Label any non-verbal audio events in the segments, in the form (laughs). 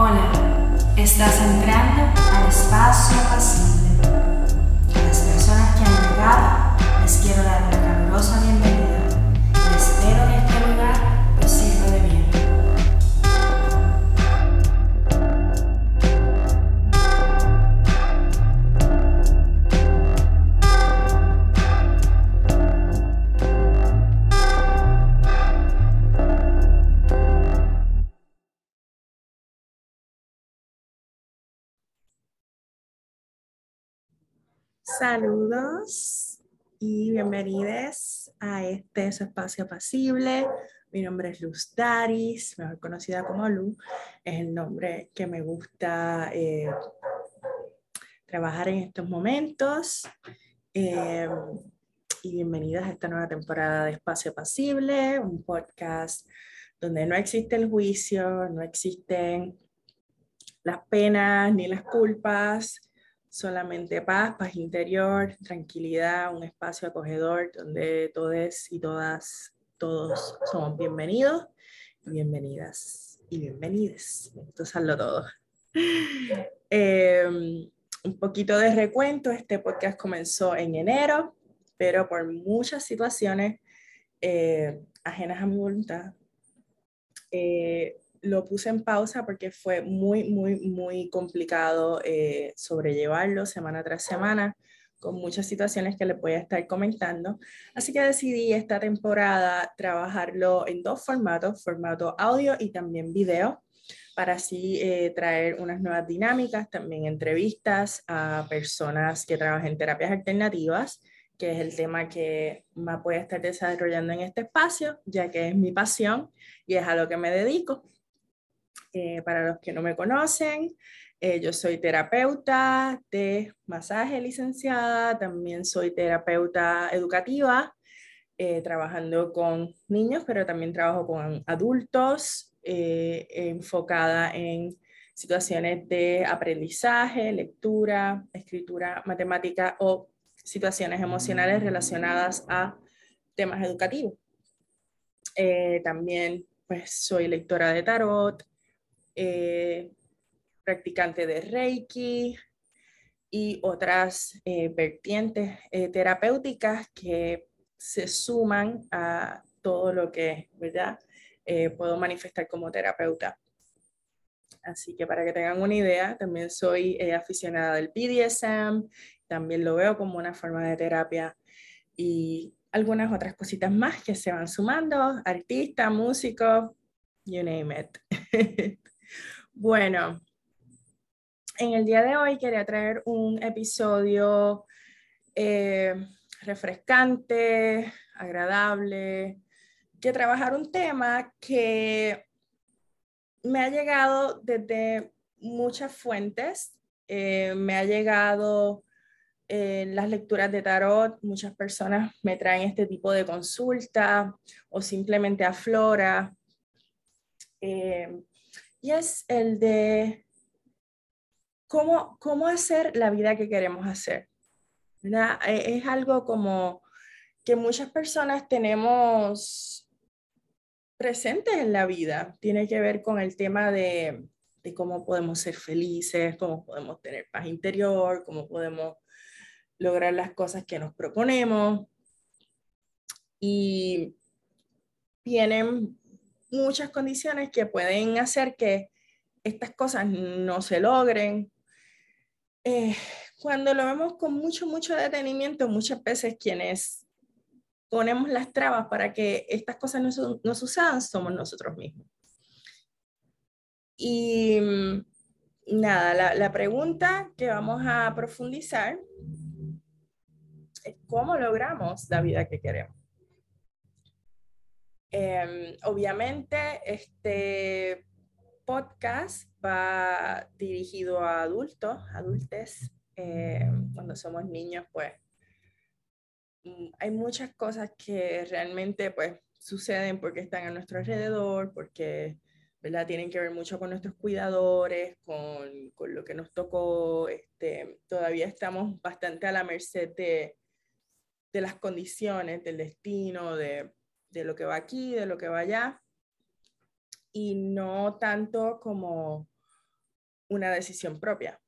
Hola, estás entrando al espacio pasible. A las personas que han llegado les quiero dar una calurosa bienvenida Saludos y bienvenidos a este espacio pasible. Mi nombre es Luz Daris, mejor conocida como Lu. Es el nombre que me gusta eh, trabajar en estos momentos. Eh, y bienvenidas a esta nueva temporada de Espacio Pasible, un podcast donde no existe el juicio, no existen las penas ni las culpas, solamente paz, paz interior, tranquilidad, un espacio acogedor donde todos y todas, todos somos bienvenidos bienvenidas y bienvenides. Esto saldo todo. Eh, un poquito de recuento, este podcast comenzó en enero, pero por muchas situaciones eh, ajenas a mi voluntad, eh, lo puse en pausa porque fue muy, muy, muy complicado eh, sobrellevarlo semana tras semana con muchas situaciones que les voy a estar comentando. Así que decidí esta temporada trabajarlo en dos formatos, formato audio y también video, para así eh, traer unas nuevas dinámicas, también entrevistas a personas que trabajan en terapias alternativas, que es el tema que más voy a estar desarrollando en este espacio, ya que es mi pasión y es a lo que me dedico. Eh, para los que no me conocen, eh, yo soy terapeuta de masaje licenciada, también soy terapeuta educativa, eh, trabajando con niños, pero también trabajo con adultos, enfocada en situaciones de aprendizaje, lectura, escritura, matemática o situaciones emocionales relacionadas a temas educativos. también pues soy lectora de tarot, eh, practicante de Reiki y otras eh, vertientes eh, terapéuticas que se suman a todo lo que, ¿verdad? puedo manifestar como terapeuta. Así que para que tengan una idea, también soy aficionada del BDSM, también lo veo como una forma de terapia y algunas otras cositas más que se van sumando, artista, músico, you name it. (laughs) Bueno, en el día de hoy quería traer un episodio eh, refrescante, agradable, que trabajar un tema que me ha llegado desde muchas fuentes, eh, me ha llegado en las lecturas de tarot, muchas personas me traen este tipo de consulta o simplemente aflora. Eh, y es el de cómo, cómo hacer la vida que queremos hacer. E, es algo como que muchas personas tenemos presentes en la vida. Tiene que ver con el tema de, de cómo podemos ser felices, cómo podemos tener paz interior, cómo podemos lograr las cosas que nos proponemos. Y vienen muchas condiciones que pueden hacer que estas cosas no se logren. Eh, cuando lo vemos con mucho, mucho detenimiento, muchas veces quienes ponemos las trabas para que estas cosas no, no sucedan somos nosotros mismos. Y mm, nada, la, la pregunta que vamos a profundizar es cómo logramos la vida que queremos. Em, obviamente, este podcast va dirigido a adultos, adultos. Em, cuando somos niños, pues mm, hay muchas cosas que realmente pues suceden porque están a nuestro alrededor, porque ¿verdad? tienen que ver mucho con nuestros cuidadores, con, con lo que nos tocó. Este, todavía estamos bastante a la merced de, de las condiciones, del destino, de, de lo que va aquí, de lo que va allá, y no tanto como una decisión propia.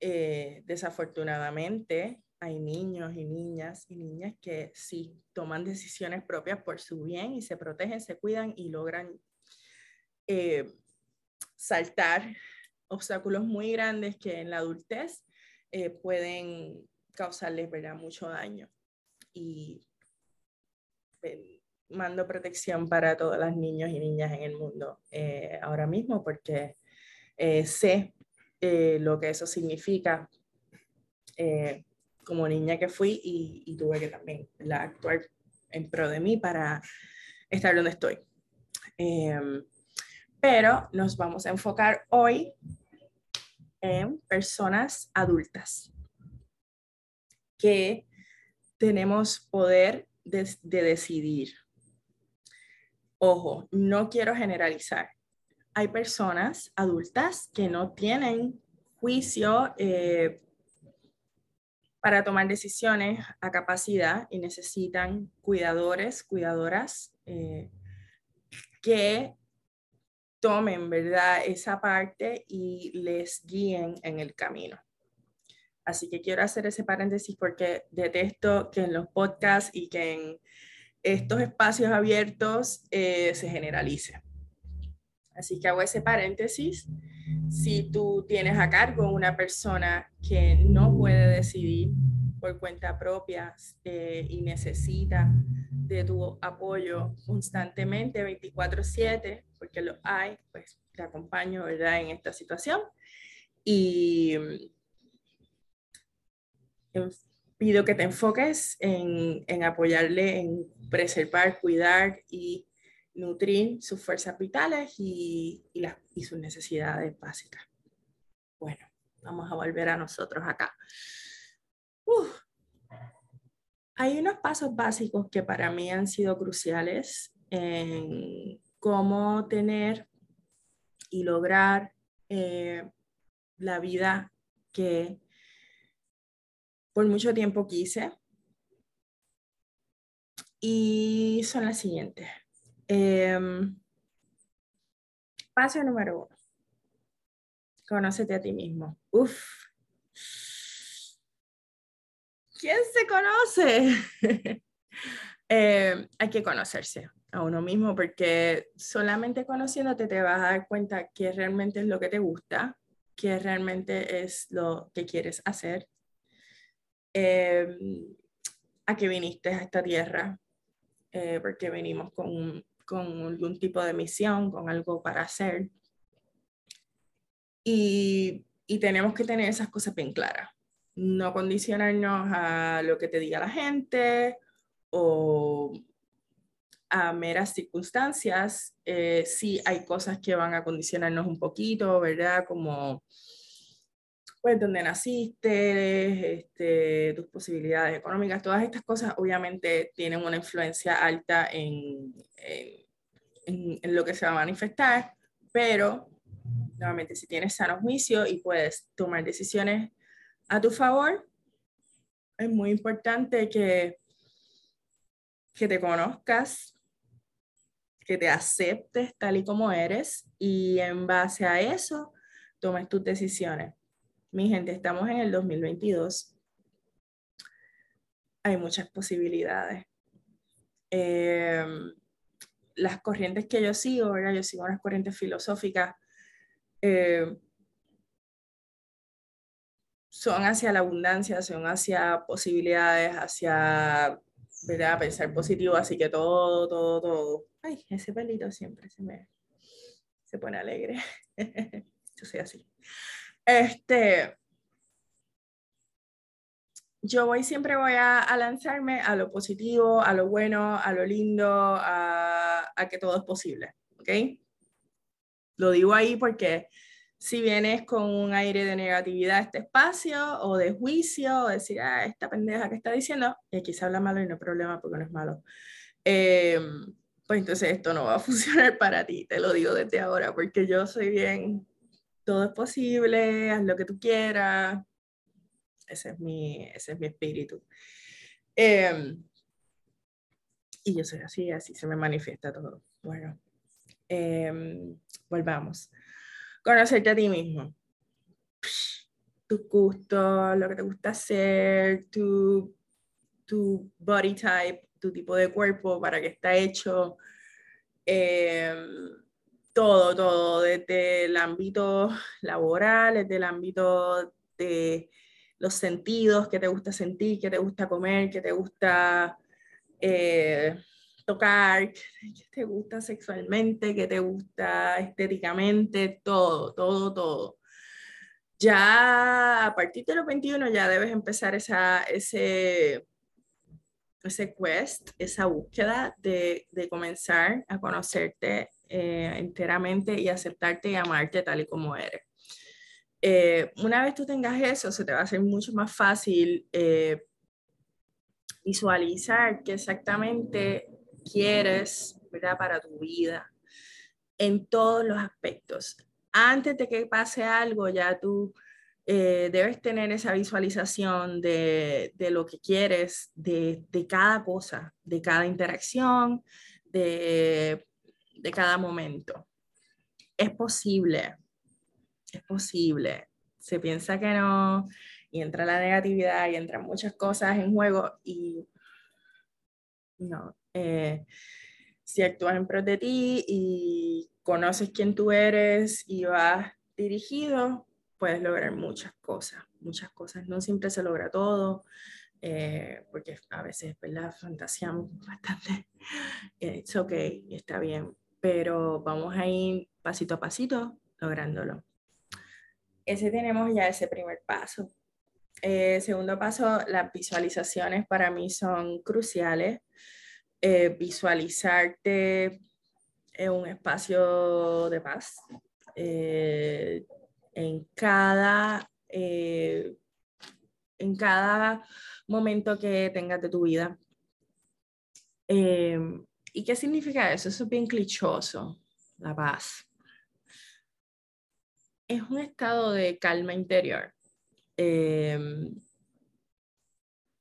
Eh, desafortunadamente, hay niños y niñas y niñas que sí toman decisiones propias por su bien y se protegen, se cuidan y logran eh, saltar obstáculos muy grandes que en la adultez eh, pueden causarles ¿verdad? mucho daño. Y mando protección para todas las niños y niñas en el mundo ahora mismo porque sé lo que eso significa como niña que fui y, tuve que también actuar en pro de mí para estar donde estoy. Em, pero nos vamos a enfocar hoy en personas adultas que tenemos poder de, de decidir. Ojo, no quiero generalizar. Hay personas adultas que no tienen juicio eh, para tomar decisiones a capacidad y necesitan cuidadores, cuidadoras eh, que tomen, ¿verdad?, esa parte y les guíen en el camino. Así que quiero hacer ese paréntesis porque detesto que en los podcasts y que en estos espacios abiertos eh, se generalice. Así que hago ese paréntesis si tú tienes a cargo una persona que no puede decidir por cuenta propia eh, y necesita de tu apoyo constantemente 24/7, porque lo hay, pues te acompaño ¿verdad? en esta situación. Y mm, pido que te enfoques en, en apoyarle, en preservar, cuidar y nutrir sus fuerzas vitales y, las, y sus necesidades básicas. Bueno, vamos a volver a nosotros acá. Hay unos pasos básicos que para mí han sido cruciales en cómo tener y lograr eh, la vida que por mucho tiempo quise. Y son las siguientes. Em, paso número uno. Conócete a ti mismo. Uf. ¿Quién se conoce? (laughs) Em, hay que conocerse a uno mismo porque solamente conociéndote te vas a dar cuenta qué realmente es lo que te gusta, qué realmente es lo que quieres hacer, em, a qué viniste a esta tierra, eh, porque venimos con con algún tipo de misión, con algo para hacer. Y, y tenemos que tener esas cosas bien claras. No condicionarnos a lo que te diga la gente o a meras circunstancias. Eh, sí hay cosas que van a condicionarnos un poquito, ¿verdad? Como pues dónde naciste, este, tus posibilidades económicas, todas estas cosas obviamente tienen una influencia alta en, lo que se va a manifestar, pero nuevamente si tienes sano juicio y puedes tomar decisiones a tu favor, es muy importante que, que te conozcas, que te aceptes tal y como eres y en base a eso tomes tus decisiones. Mi gente, estamos en el 2022. Hay muchas posibilidades. Em, las corrientes que yo sigo, ¿verdad? Yo sigo unas corrientes filosóficas. Em, son hacia la abundancia, son hacia posibilidades, hacia ¿verdad? pensar positivo, así que todo, todo, todo. Ay, ese pelito siempre se me se pone alegre. (laughs) yo soy así. Este, yo voy siempre voy a, lanzarme a lo positivo, a lo bueno, a lo lindo, a, que todo es posible, ¿ok? Lo digo ahí porque si vienes con un aire de negatividad a este espacio o de juicio, o decir, ah, esta pendeja que está diciendo, y aquí se habla malo y no hay problema porque no es malo, em, pues entonces esto no va a (laughs) funcionar para ti, te lo digo desde ahora, porque yo soy bien todo es posible, haz lo que tú quieras. Ese es mi, ese es mi espíritu. Em, y yo soy así, así se me manifiesta todo. Bueno, em, volvamos. Conocerte a ti mismo. tus gustos, lo que te gusta hacer, tu, tu body type, tu tipo de cuerpo, para qué está hecho. Em, todo, todo, desde el ámbito (laughs) laboral, desde el ámbito de los sentidos, que te gusta sentir, que te gusta comer, que te gusta eh, tocar, (laughs) que te gusta sexualmente, que te gusta estéticamente, todo, todo, todo. Ya a partir de los 21 ya debes empezar esa, ese, ese quest, esa búsqueda de, de comenzar a conocerte eh, enteramente y aceptarte y amarte tal y como eres. Eh, una vez tú tengas eso, se te va a hacer mucho más fácil eh, visualizar qué exactamente quieres ¿verdad? para tu vida en todos los aspectos. Antes de que pase algo, ya tú debes tener esa visualización de, lo que quieres, de, cada cosa, de cada interacción, de, de cada momento. Es posible, es posible. Se piensa que no, y entra la negatividad y entran muchas cosas en juego y no. Eh, si actúas en pro de ti y conoces quién tú eres y vas dirigido, puedes lograr muchas cosas, muchas cosas. No siempre se logra todo, eh, porque a veces, ¿verdad? Fantaseamos bastante. (laughs) Es ok, está bien, pero vamos a ir pasito a pasito lográndolo. Ese tenemos ya ese primer paso. Eh, segundo paso, las visualizaciones para mí son cruciales. Eh, visualizarte en un espacio de paz eh, en cada en cada momento que tengas de tu vida. ¿Y qué significa eso? Eso es bien clichoso, la paz. Es un estado de calma interior Em,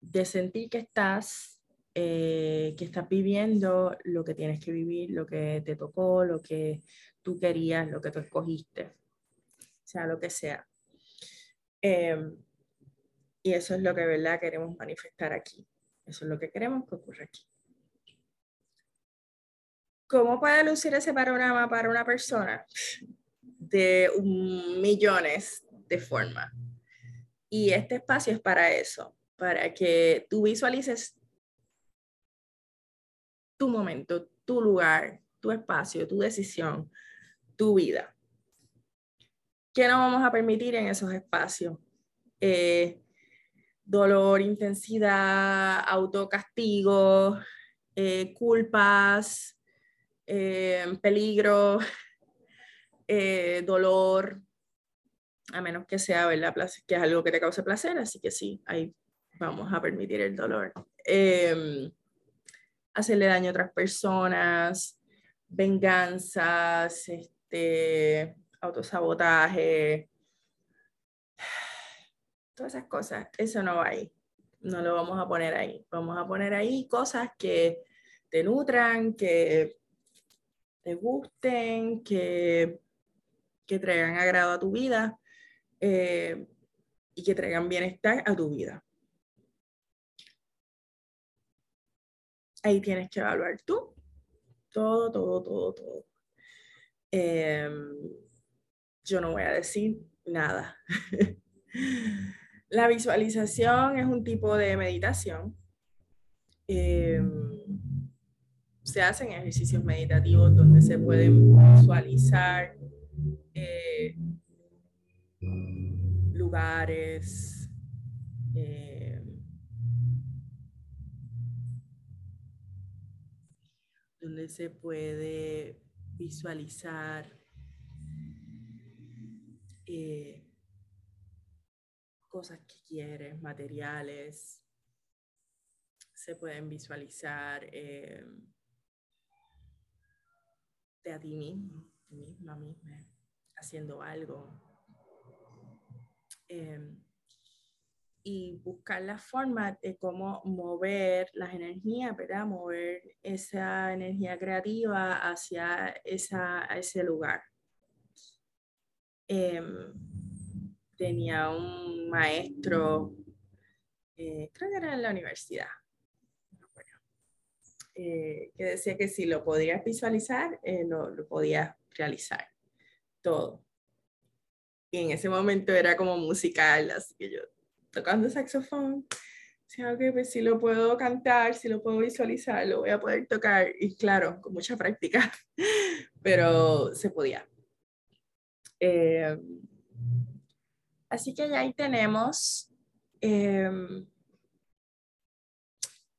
de sentir que estás, eh, que estás viviendo lo que tienes que vivir, lo que te tocó, lo que tú querías, lo que tú escogiste, sea lo que sea. Em, y eso es lo que, ¿verdad?, queremos manifestar aquí. Eso es lo que queremos que ocurra aquí. ¿Cómo puede lucir ese panorama para una persona? De millones de formas. Y este espacio es para eso, para que tú visualices tu momento, tu lugar, tu espacio, tu decisión, tu vida. ¿Qué no vamos a permitir en esos espacios? Eh, dolor, intensidad, autocastigo, eh, culpas, eh, peligro, (laughs) dolor, a menos que sea, ¿verdad? Que es algo que te cause placer, así que sí, ahí vamos a permitir el dolor. Em, hacerle daño a otras personas, venganzas, este, autosabotaje, (sighs) todas esas cosas, eso no va ahí, no lo vamos a poner ahí, vamos a poner ahí cosas que te nutran, que te gusten, que, que traigan agrado a tu vida eh, y que traigan bienestar a tu vida. Ahí tienes que evaluar tú todo, todo, todo, todo. Em, yo no voy a decir nada. (laughs) La visualización es un tipo de meditación. Em, se hacen ejercicios meditativos donde se pueden visualizar eh, lugares, eh, donde se puede visualizar eh, cosas que quieres, materiales, se pueden visualizar eh, de a ti mismo, misma, misma, haciendo algo, Em, y buscar la forma de cómo mover las energías, ¿verdad? Mover esa energía creativa hacia esa, ese lugar. Em, tenía un maestro, eh, creo que era en la universidad, eh, que decía que si lo podías visualizar, eh, lo, lo podías realizar todo. Y en ese momento era como musical, así que yo tocando saxofón, decía, que pues si lo puedo cantar, si lo puedo visualizar, lo voy a poder tocar. Y claro, con mucha práctica, (laughs) pero se podía. Eh, así que ya ahí tenemos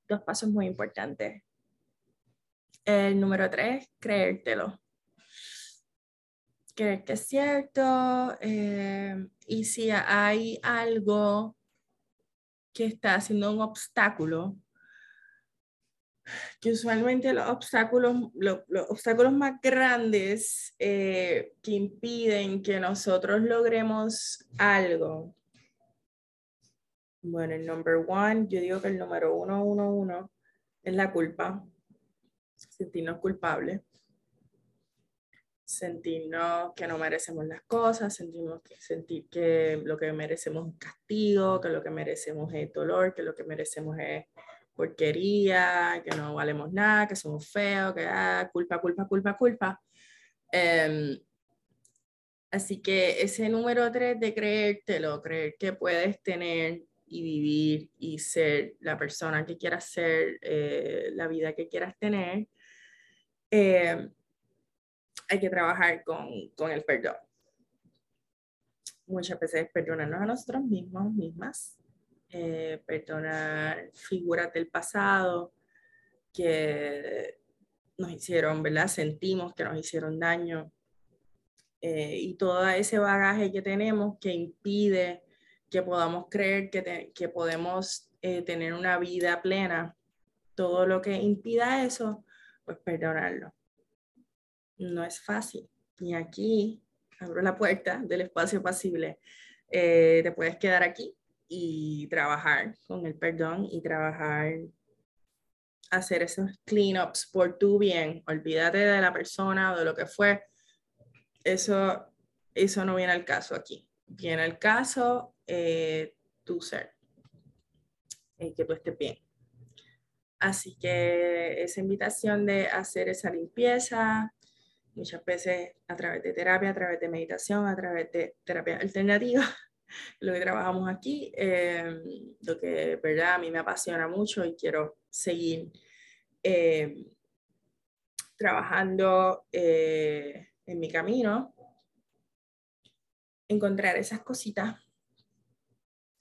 dos pasos muy importantes. El número tres, creértelo. Creer que es cierto. Eh, y si hay algo que está haciendo un obstáculo, que usualmente los obstáculos, los, obstáculos más grandes eh, que impiden que nosotros logremos algo. Bueno, el number one, yo digo que el número uno, uno, uno es la culpa sentirnos culpables, sentirnos que no merecemos las cosas, sentimos que, sentir que lo que merecemos es castigo, que lo que merecemos es dolor, que lo que merecemos es porquería, que no valemos nada, que somos feos, que ah, culpa, culpa, culpa, culpa. Em, así que ese número tres de creértelo, creer que puedes tener y vivir y ser la persona que quieras ser, eh, la vida que quieras tener, eh, hay que trabajar con, con, el perdón. Muchas veces perdonarnos a nosotros mismos, mismas, eh, perdonar figuras del pasado que nos hicieron, ¿verdad? Sentimos que nos hicieron daño. y todo ese bagaje que tenemos que impide que podamos creer que, que podemos eh, tener una vida plena, todo lo que impida eso, pues perdonarlo. No es fácil. Y aquí abro la puerta del espacio pasible. Eh, te puedes quedar aquí y trabajar con el perdón y trabajar, hacer esos cleanups por tu bien. Olvídate de la persona o de lo que fue. Eso, eso no viene al caso aquí. Viene al caso eh, tu ser, que tú estés bien. Así que esa invitación de hacer esa limpieza, muchas veces a través de terapia, a través de meditación, a través de terapia alternativa, (laughs) lo que trabajamos aquí, eh, lo que verdad a mí me apasiona mucho y quiero seguir eh, trabajando en mi camino, encontrar esas cositas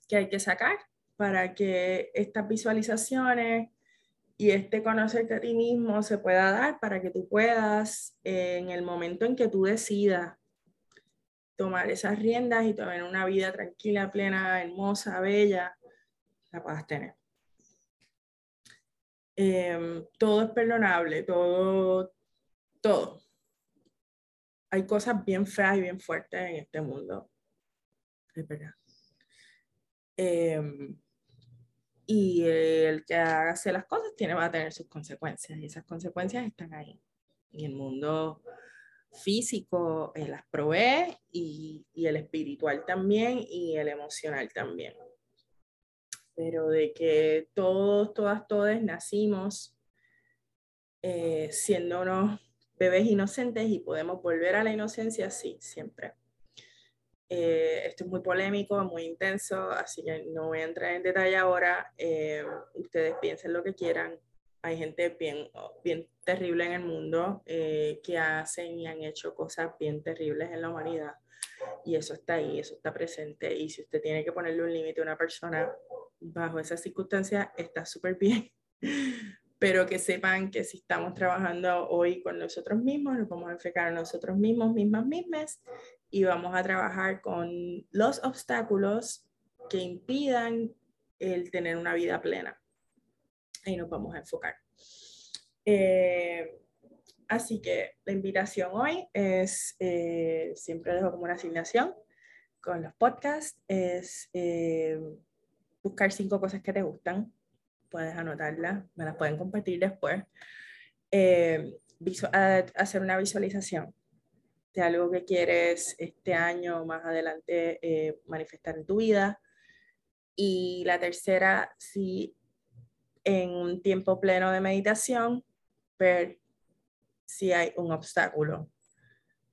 que hay que sacar para que estas visualizaciones y este conocerte a ti mismo se pueda dar para que tú puedas, eh, en el momento en que tú decidas tomar esas riendas y tener una vida tranquila, plena, hermosa, bella, la puedas tener. Em, todo es perdonable, todo, todo. Hay cosas bien feas y bien fuertes en este mundo. Es verdad. Em, y el que hace las cosas tiene, va a tener sus consecuencias y esas consecuencias están ahí. Y el mundo físico eh, las provee y, y, el espiritual también y el emocional también. Pero de que todos, todas, todos nacimos eh, siendo unos bebés inocentes y podemos volver a la inocencia, sí, siempre. Eh, esto es muy polémico, muy intenso, así que no voy a entrar en detalle ahora. Eh, ustedes piensen lo que quieran. Hay gente bien, bien terrible en el mundo eh, que hacen y han hecho cosas bien terribles en la humanidad. Y eso está ahí, eso está presente. Y si usted tiene que ponerle un límite a una persona bajo esas circunstancias, está súper bien. (laughs) Pero que sepan que si estamos trabajando hoy con nosotros mismos, nos vamos a enfocar a nosotros mismos, mismas, mismas, y vamos a trabajar con los obstáculos que impidan el tener una vida plena. Ahí nos vamos a enfocar. Eh, así que la invitación hoy es, eh, siempre dejo como una asignación con los podcasts, es eh, buscar cinco cosas que te gustan. Puedes anotarlas, me las pueden compartir después. hacer una visualización de algo que quieres este año o más adelante eh, manifestar en tu vida. Y la tercera, si en un tiempo pleno de meditación, ver si hay un obstáculo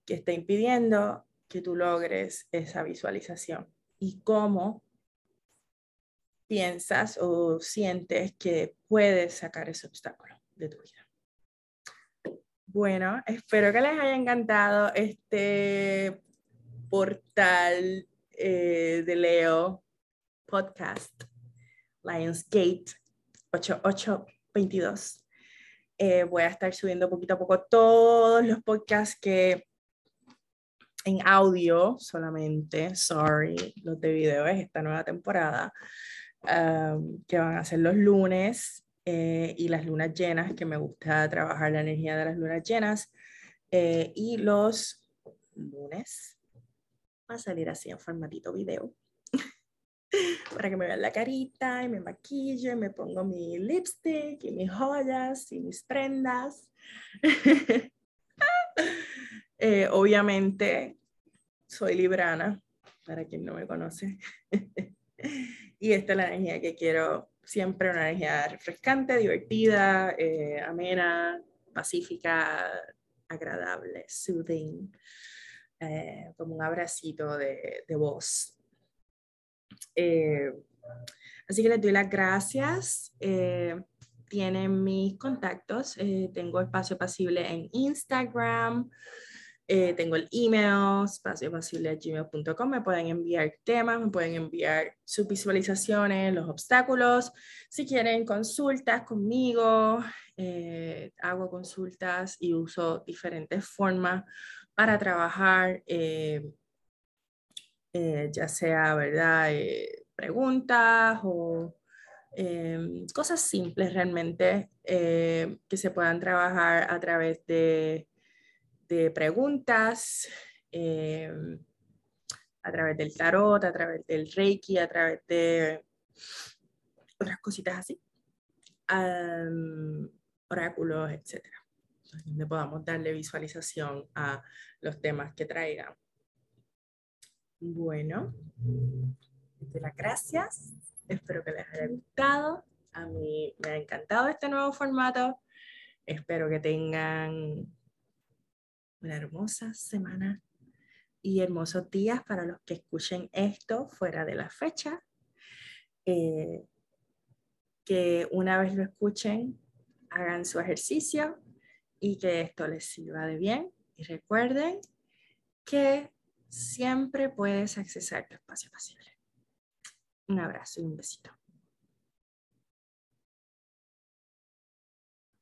que esté impidiendo que tú logres esa visualización y cómo piensas o sientes que puedes sacar ese obstáculo de tu vida. Bueno, espero que les haya encantado este portal eh, de Leo podcast, Lionsgate 8822. Eh, voy a estar subiendo poquito a poco todos los podcasts que en audio solamente, sorry, los de video es esta nueva temporada, um, que van a ser los lunes eh, y las lunas llenas, que me gusta trabajar la energía de las lunas llenas, eh, y los lunes va a salir así en formatito video (laughs) para que me vean la carita y me maquille, me pongo mi lipstick y mis joyas y mis prendas. (laughs) Eh, obviamente, soy librana, para quien no me conoce. (laughs) y esta es la energía que quiero siempre, una energía refrescante, divertida, eh, amena, pacífica, agradable, soothing, eh, como un abracito de, de voz. así que les doy las gracias tienen mis contactos. tengo espacio pasible en Instagram, eh, tengo el email, espaciopasible.gmail.com. Me pueden enviar temas, me pueden enviar sus visualizaciones, los obstáculos. Si quieren consultas conmigo, eh, hago consultas y uso diferentes formas para trabajar, eh, ya sea, ¿verdad? preguntas o cosas simples realmente que se puedan trabajar a través de de preguntas eh, a través del tarot, a través del reiki, a través de otras cositas así, oráculos, etc. Donde podamos darle visualización a los temas que traigan. Bueno, de las gracias. Espero que les haya gustado. A mí me ha encantado este nuevo formato. Espero que tengan una hermosa semana y hermosos días para los que escuchen esto fuera de la fecha. Eh, que una vez lo escuchen, hagan su ejercicio y que esto les sirva de bien. Y recuerden que siempre puedes accesar tu espacio pasible. Un abrazo y un besito.